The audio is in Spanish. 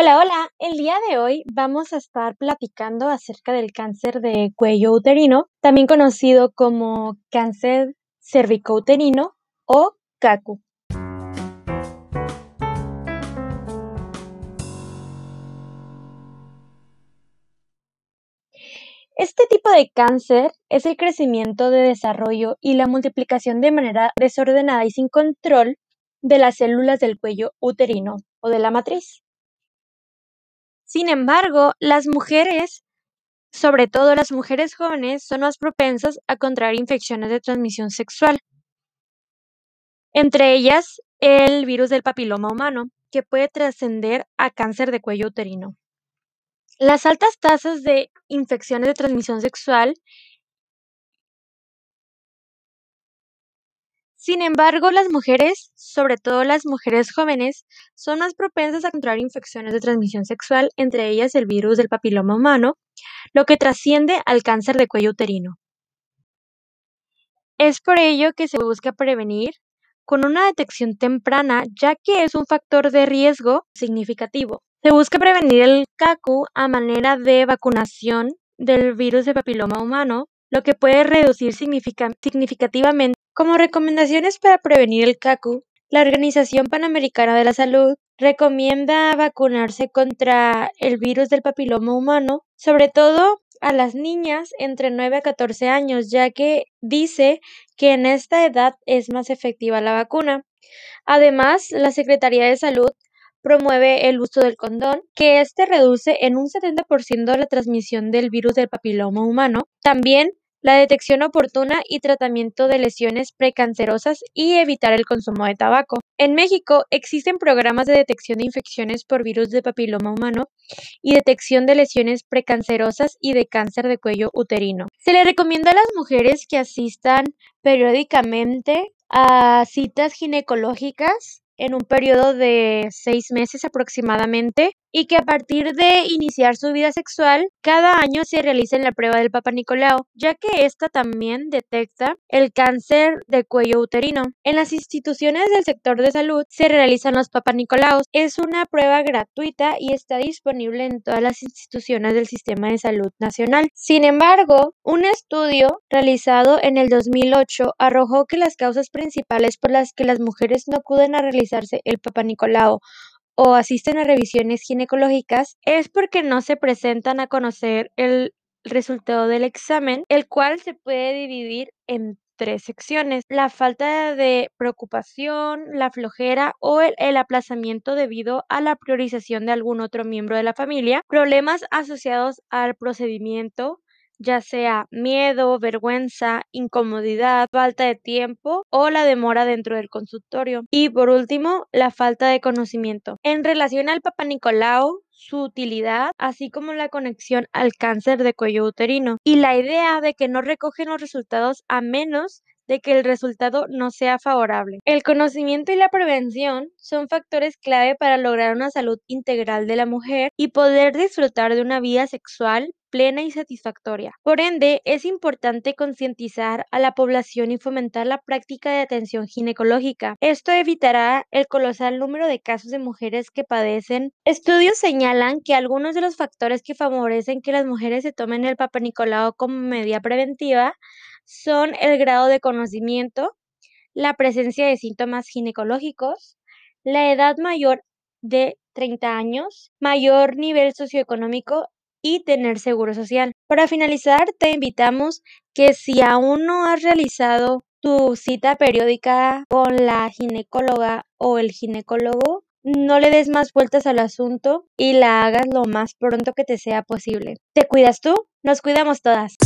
Hola, hola. El día de hoy vamos a estar platicando acerca del cáncer de cuello uterino, también conocido como cáncer cervicouterino o CACU. Este tipo de cáncer es el crecimiento de desarrollo y la multiplicación de manera desordenada y sin control de las células del cuello uterino o de la matriz. Sin embargo, las mujeres, sobre todo las mujeres jóvenes, son más propensas a contraer infecciones de transmisión sexual, entre ellas el virus del papiloma humano, que puede trascender a cáncer de cuello uterino. Las altas tasas de infecciones de transmisión sexual Sin embargo, las mujeres, sobre todo las mujeres jóvenes, son más propensas a contraer infecciones de transmisión sexual, entre ellas el virus del papiloma humano, lo que trasciende al cáncer de cuello uterino. Es por ello que se busca prevenir con una detección temprana, ya que es un factor de riesgo significativo. Se busca prevenir el CACU a manera de vacunación del virus del papiloma humano, lo que puede reducir significativamente como recomendaciones para prevenir el CACU, la Organización Panamericana de la Salud recomienda vacunarse contra el virus del papiloma humano, sobre todo a las niñas entre 9 a 14 años, ya que dice que en esta edad es más efectiva la vacuna. Además, la Secretaría de Salud promueve el uso del condón, que este reduce en un 70% la transmisión del virus del papiloma humano. También la detección oportuna y tratamiento de lesiones precancerosas y evitar el consumo de tabaco. En México existen programas de detección de infecciones por virus de papiloma humano y detección de lesiones precancerosas y de cáncer de cuello uterino. Se le recomienda a las mujeres que asistan periódicamente a citas ginecológicas en un periodo de seis meses aproximadamente y que a partir de iniciar su vida sexual, cada año se realiza la prueba del Papa Nicolau, ya que esta también detecta el cáncer de cuello uterino. En las instituciones del sector de salud se realizan los Papa Nicolaos. Es una prueba gratuita y está disponible en todas las instituciones del sistema de salud nacional. Sin embargo, un estudio realizado en el 2008 arrojó que las causas principales por las que las mujeres no acuden a realizarse el Papa Nicolau o asisten a revisiones ginecológicas es porque no se presentan a conocer el resultado del examen, el cual se puede dividir en tres secciones. La falta de preocupación, la flojera o el, el, aplazamiento debido a la priorización de algún otro miembro de la familia, problemas asociados al procedimiento, ya sea miedo, vergüenza, incomodidad, falta de tiempo o la demora dentro del consultorio. Y por último, la falta de conocimiento. En relación al Papa Nicolau, su utilidad, así como la conexión al cáncer de cuello uterino y la idea de que no recogen los resultados a menos de que el resultado no sea favorable. El conocimiento y la prevención son factores clave para lograr una salud integral de la mujer y poder disfrutar de una vida sexual plena y satisfactoria. Por ende, es importante concientizar a la población y fomentar la práctica de atención ginecológica. Esto evitará el colosal número de casos de mujeres que padecen. Estudios señalan que algunos de los factores que favorecen que las mujeres se tomen el papanicolado como medida preventiva son el grado de conocimiento, la presencia de síntomas ginecológicos, la edad mayor de 30 años, mayor nivel socioeconómico y tener seguro social. Para finalizar, te invitamos que si aún no has realizado tu cita periódica con la ginecóloga o el ginecólogo, no le des más vueltas al asunto y la hagas lo más pronto que te sea posible. ¿Te cuidas tú? Nos cuidamos todas.